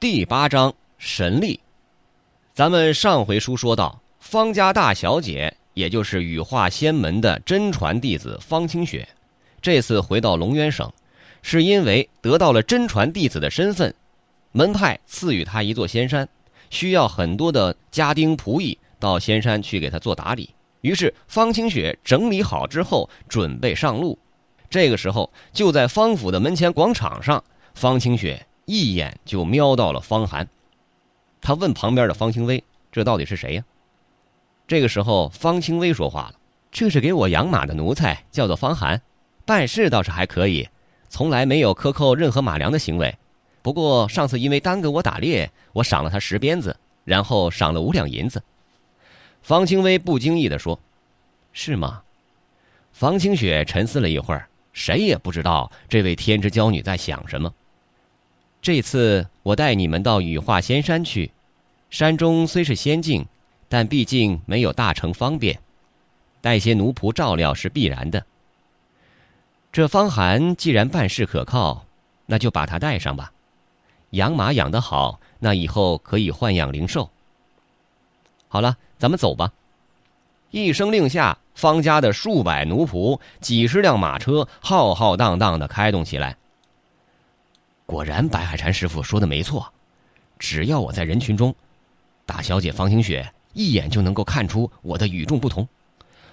第八章神力。咱们上回书说到，方家大小姐，也就是羽化仙门的真传弟子方清雪，这次回到龙渊省，是因为得到了真传弟子的身份，门派赐予她一座仙山，需要很多的家丁仆役到仙山去给她做打理。于是方清雪整理好之后，准备上路。这个时候，就在方府的门前广场上，方清雪。一眼就瞄到了方寒，他问旁边的方清微：“这到底是谁呀？”这个时候，方清微说话了：“这是给我养马的奴才，叫做方寒，办事倒是还可以，从来没有克扣任何马粮的行为。不过上次因为耽搁我打猎，我赏了他十鞭子，然后赏了五两银子。”方清微不经意地说：“是吗？”方清雪沉思了一会儿，谁也不知道这位天之娇女在想什么。这次我带你们到羽化仙山去，山中虽是仙境，但毕竟没有大城方便，带些奴仆照料是必然的。这方寒既然办事可靠，那就把他带上吧。养马养得好，那以后可以豢养灵兽。好了，咱们走吧。一声令下，方家的数百奴仆、几十辆马车浩浩荡荡的开动起来。果然，白海禅师傅说的没错，只要我在人群中，大小姐方清雪一眼就能够看出我的与众不同。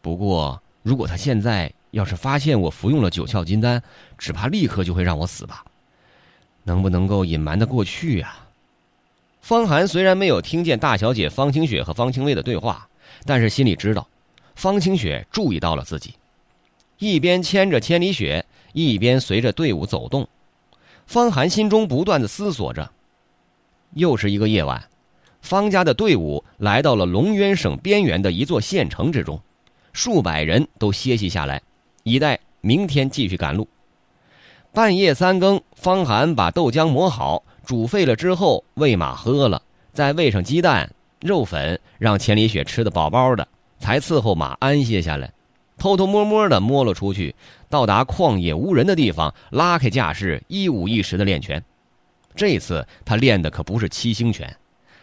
不过，如果她现在要是发现我服用了九窍金丹，只怕立刻就会让我死吧？能不能够隐瞒的过去呀？方寒虽然没有听见大小姐方清雪和方清微的对话，但是心里知道，方清雪注意到了自己，一边牵着千里雪，一边随着队伍走动。方寒心中不断的思索着。又是一个夜晚，方家的队伍来到了龙渊省边缘的一座县城之中，数百人都歇息下来，以待明天继续赶路。半夜三更，方寒把豆浆磨好，煮沸了之后喂马喝了，再喂上鸡蛋、肉粉，让千里雪吃的饱饱的，才伺候马安歇下来。偷偷摸摸的摸了出去，到达旷野无人的地方，拉开架势，一五一十的练拳。这次他练的可不是七星拳，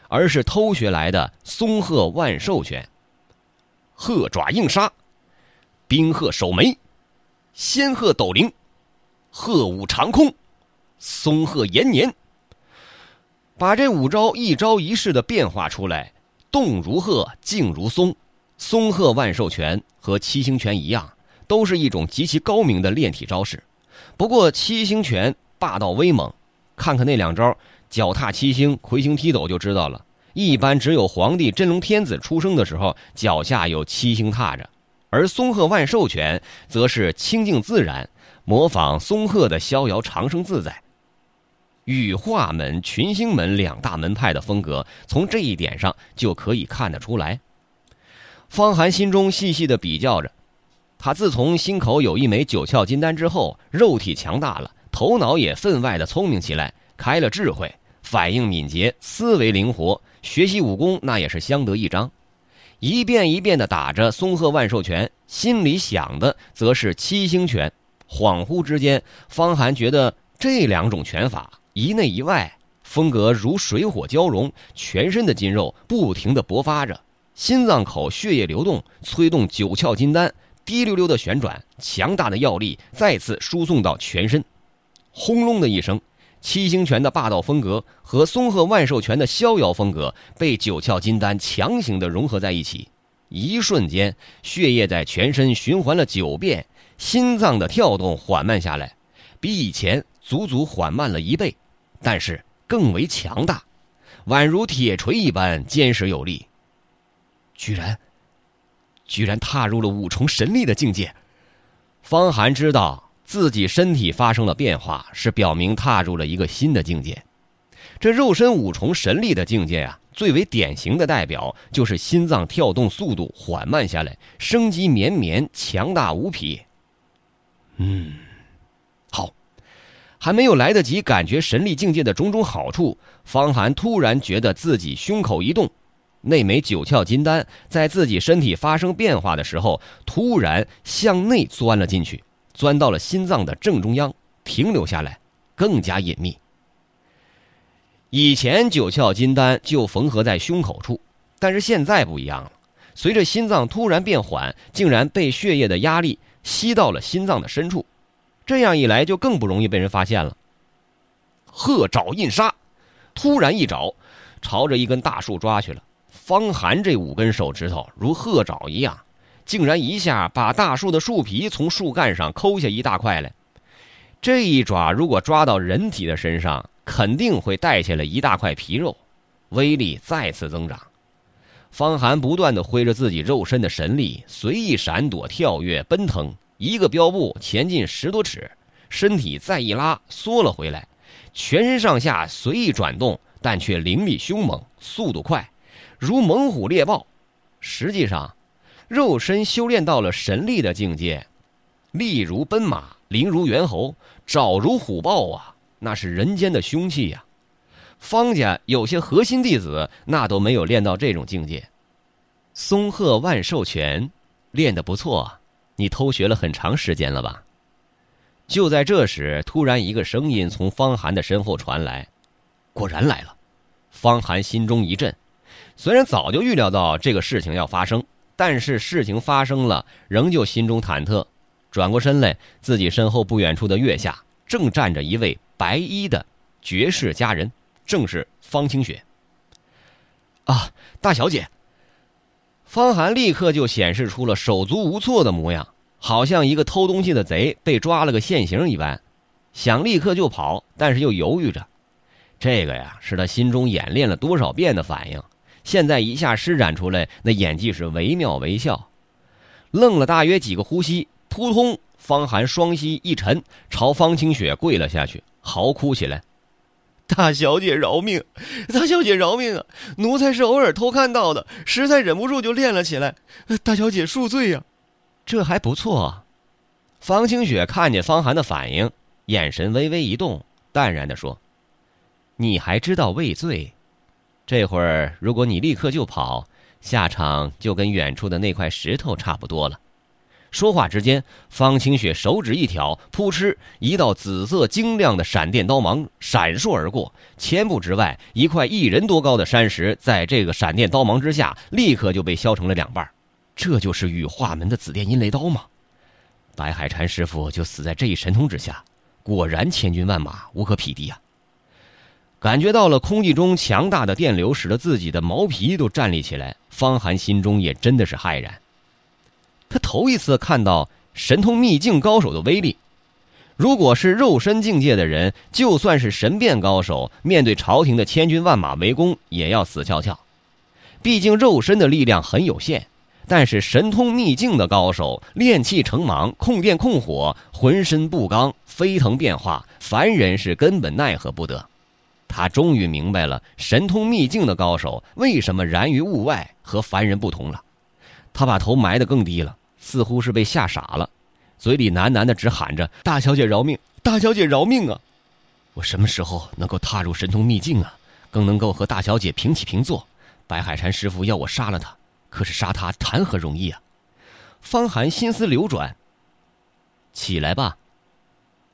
而是偷学来的松鹤万寿拳。鹤爪硬杀，冰鹤守眉，仙鹤斗灵，鹤舞长空，松鹤延年。把这五招一招一式的变化出来，动如鹤，静如松。松鹤万寿拳和七星拳一样，都是一种极其高明的炼体招式。不过七星拳霸道威猛，看看那两招脚踏七星、魁星踢斗就知道了。一般只有皇帝真龙天子出生的时候，脚下有七星踏着。而松鹤万寿拳则是清净自然，模仿松鹤的逍遥长生自在。羽化门、群星门两大门派的风格，从这一点上就可以看得出来。方寒心中细细的比较着，他自从心口有一枚九窍金丹之后，肉体强大了，头脑也分外的聪明起来，开了智慧，反应敏捷，思维灵活，学习武功那也是相得益彰。一遍一遍的打着松鹤万寿拳，心里想的则是七星拳。恍惚之间，方寒觉得这两种拳法一内一外，风格如水火交融，全身的筋肉不停的勃发着。心脏口血液流动，催动九窍金丹滴溜溜的旋转，强大的药力再次输送到全身。轰隆的一声，七星拳的霸道风格和松鹤万寿拳的逍遥风格被九窍金丹强行的融合在一起。一瞬间，血液在全身循环了九遍，心脏的跳动缓慢下来，比以前足足缓慢了一倍，但是更为强大，宛如铁锤一般坚实有力。居然，居然踏入了五重神力的境界。方寒知道自己身体发生了变化，是表明踏入了一个新的境界。这肉身五重神力的境界啊，最为典型的代表就是心脏跳动速度缓慢下来，生机绵绵，强大无匹。嗯，好，还没有来得及感觉神力境界的种种好处，方寒突然觉得自己胸口一动。那枚九窍金丹在自己身体发生变化的时候，突然向内钻了进去，钻到了心脏的正中央，停留下来，更加隐秘。以前九窍金丹就缝合在胸口处，但是现在不一样了。随着心脏突然变缓，竟然被血液的压力吸到了心脏的深处，这样一来就更不容易被人发现了。鹤爪印杀，突然一爪，朝着一根大树抓去了。方寒这五根手指头如鹤爪一样，竟然一下把大树的树皮从树干上抠下一大块来。这一爪如果抓到人体的身上，肯定会带下来一大块皮肉，威力再次增长。方寒不断的挥着自己肉身的神力，随意闪躲、跳跃、奔腾，一个标步前进十多尺，身体再一拉，缩了回来，全身上下随意转动，但却灵力凶猛，速度快，如猛虎猎豹。实际上，肉身修炼到了神力的境界，力如奔马，灵如猿猴，爪如虎豹啊！那是人间的凶器呀，方家有些核心弟子那都没有练到这种境界。松鹤万寿拳练得不错，你偷学了很长时间了吧？就在这时，突然一个声音从方寒的身后传来，果然来了。方寒心中一震，虽然早就预料到这个事情要发生，但是事情发生了，仍旧心中忐忑。转过身来，自己身后不远处的月下正站着一位。白衣的绝世佳人，正是方清雪。啊，大小姐！方寒立刻就显示出了手足无措的模样，好像一个偷东西的贼被抓了个现行一般，想立刻就跑，但是又犹豫着。这个呀，是他心中演练了多少遍的反应，现在一下施展出来，那演技是惟妙惟肖。愣了大约几个呼吸，扑通，方寒双膝一沉，朝方清雪跪了下去。嚎哭起来：“大小姐饶命！大小姐饶命啊！奴才是偶尔偷看到的，实在忍不住就练了起来。大小姐恕罪呀！”这还不错。方清雪看见方寒的反应，眼神微微一动，淡然的说：“你还知道畏罪？这会儿如果你立刻就跑，下场就跟远处的那块石头差不多了。”说话之间，方清雪手指一挑，扑哧，一道紫色晶亮的闪电刀芒闪烁而过，千步之外，一块一人多高的山石，在这个闪电刀芒之下，立刻就被削成了两半。这就是羽化门的紫电阴雷刀吗？白海禅师傅就死在这一神通之下，果然千军万马无可匹敌啊！感觉到了空气中强大的电流，使得自己的毛皮都站立起来。方寒心中也真的是骇然。他头一次看到神通秘境高手的威力。如果是肉身境界的人，就算是神变高手，面对朝廷的千军万马围攻，也要死翘翘。毕竟肉身的力量很有限。但是神通秘境的高手，炼气成芒，控电控火，浑身不刚，飞腾变化，凡人是根本奈何不得。他终于明白了神通秘境的高手为什么然于物外，和凡人不同了。他把头埋得更低了。似乎是被吓傻了，嘴里喃喃的只喊着：“大小姐饶命，大小姐饶命啊！我什么时候能够踏入神通秘境啊？更能够和大小姐平起平坐？白海禅师傅要我杀了他，可是杀他谈何容易啊！”方寒心思流转，起来吧。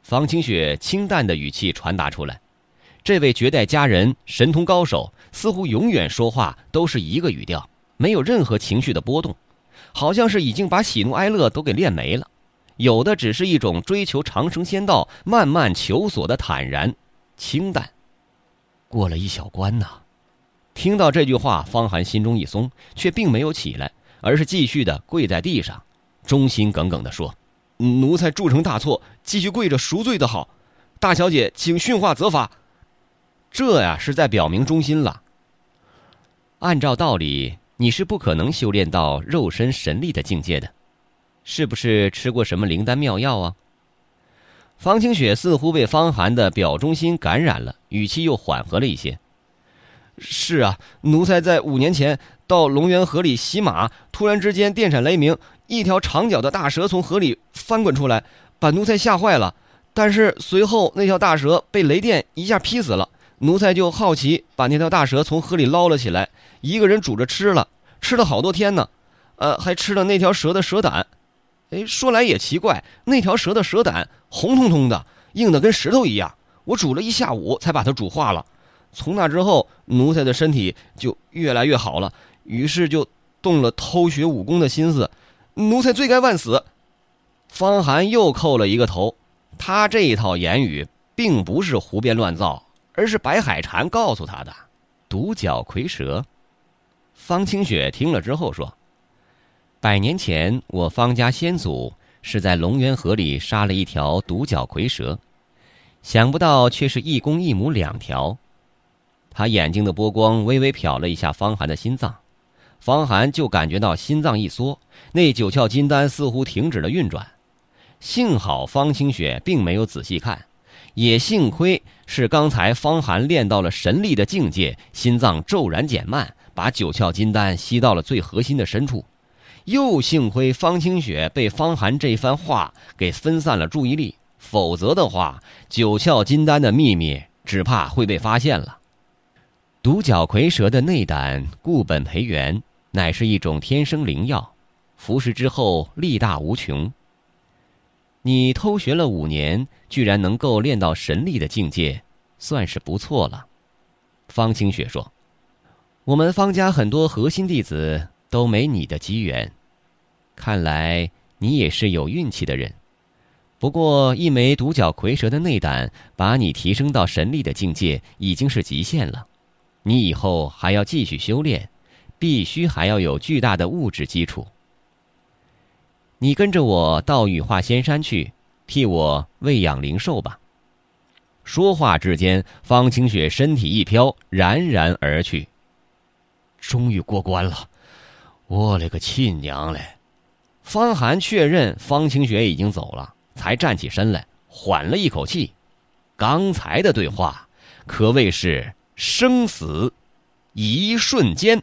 方清雪清淡的语气传达出来，这位绝代佳人、神通高手，似乎永远说话都是一个语调，没有任何情绪的波动。好像是已经把喜怒哀乐都给练没了，有的只是一种追求长生仙道、慢慢求索的坦然、清淡。过了一小关呐！听到这句话，方寒心中一松，却并没有起来，而是继续的跪在地上，忠心耿耿的说：“奴才铸成大错，继续跪着赎罪的好。大小姐，请训话责罚。”这呀，是在表明忠心了。按照道理。你是不可能修炼到肉身神力的境界的，是不是吃过什么灵丹妙药啊？方清雪似乎被方寒的表忠心感染了，语气又缓和了一些。是啊，奴才在五年前到龙源河里洗马，突然之间电闪雷鸣，一条长脚的大蛇从河里翻滚出来，把奴才吓坏了。但是随后那条大蛇被雷电一下劈死了。奴才就好奇，把那条大蛇从河里捞了起来，一个人煮着吃了，吃了好多天呢，呃，还吃了那条蛇的蛇胆。哎，说来也奇怪，那条蛇的蛇胆红彤彤的，硬的跟石头一样。我煮了一下午才把它煮化了。从那之后，奴才的身体就越来越好了，于是就动了偷学武功的心思。奴才罪该万死。方寒又叩了一个头。他这一套言语并不是胡编乱造，而是白海禅告诉他的。独角蝰蛇。方清雪听了之后说：“百年前，我方家先祖是在龙源河里杀了一条独角蝰蛇，想不到却是一公一母两条。”他眼睛的波光微微瞟了一下方寒的心脏。方寒就感觉到心脏一缩，那九窍金丹似乎停止了运转。幸好方清雪并没有仔细看，也幸亏是刚才方寒练到了神力的境界，心脏骤然减慢，把九窍金丹吸到了最核心的深处。又幸亏方清雪被方寒这番话给分散了注意力，否则的话，九窍金丹的秘密只怕会被发现了。独角蝰蛇的内胆固本培元。乃是一种天生灵药，服食之后力大无穷。你偷学了五年，居然能够练到神力的境界，算是不错了。方清雪说：“我们方家很多核心弟子都没你的机缘，看来你也是有运气的人。不过一枚独角蝰蛇的内胆，把你提升到神力的境界，已经是极限了。你以后还要继续修炼。”必须还要有巨大的物质基础。你跟着我到羽化仙山去，替我喂养灵兽吧。说话之间，方清雪身体一飘，冉冉而去。终于过关了，我勒个亲娘嘞！方寒确认方清雪已经走了，才站起身来，缓了一口气。刚才的对话可谓是生死一瞬间。